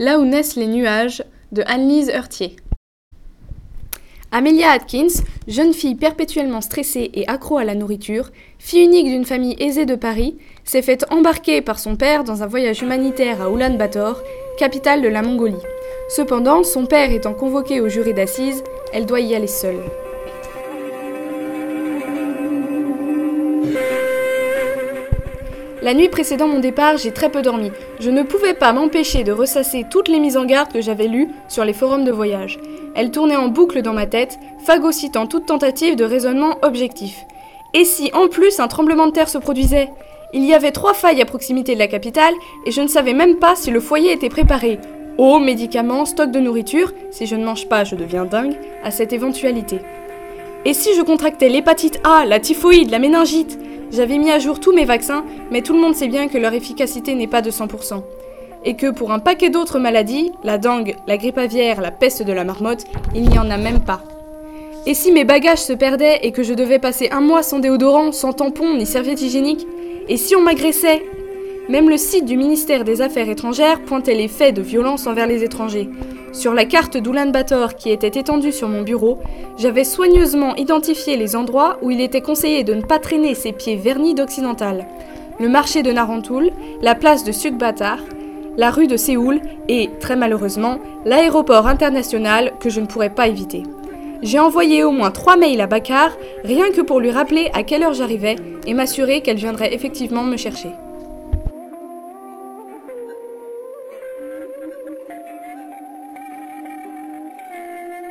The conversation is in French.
Là où naissent les nuages de Anne-Lise Heurtier. Amelia Atkins, jeune fille perpétuellement stressée et accro à la nourriture, fille unique d'une famille aisée de Paris, s'est faite embarquer par son père dans un voyage humanitaire à Ulaanbaatar, capitale de la Mongolie. Cependant, son père étant convoqué au jury d'assises, elle doit y aller seule. La nuit précédant mon départ, j'ai très peu dormi. Je ne pouvais pas m'empêcher de ressasser toutes les mises en garde que j'avais lues sur les forums de voyage. Elles tournaient en boucle dans ma tête, phagocytant toute tentative de raisonnement objectif. Et si en plus un tremblement de terre se produisait? Il y avait trois failles à proximité de la capitale et je ne savais même pas si le foyer était préparé. Eau, médicaments, stock de nourriture, si je ne mange pas, je deviens dingue, à cette éventualité. Et si je contractais l'hépatite A, la typhoïde, la méningite? J'avais mis à jour tous mes vaccins, mais tout le monde sait bien que leur efficacité n'est pas de 100%. Et que pour un paquet d'autres maladies, la dengue, la grippe aviaire, la peste de la marmotte, il n'y en a même pas. Et si mes bagages se perdaient et que je devais passer un mois sans déodorant, sans tampon ni serviette hygiénique? Et si on m'agressait? Même le site du ministère des Affaires étrangères pointait les faits de violence envers les étrangers. Sur la carte d'Oulan-Bator qui était étendue sur mon bureau, j'avais soigneusement identifié les endroits où il était conseillé de ne pas traîner ses pieds vernis d'occidental. Le marché de Narantoul, la place de Sukbatar, la rue de Séoul et, très malheureusement, l'aéroport international que je ne pourrais pas éviter. J'ai envoyé au moins trois mails à Bakar, rien que pour lui rappeler à quelle heure j'arrivais et m'assurer qu'elle viendrait effectivement me chercher.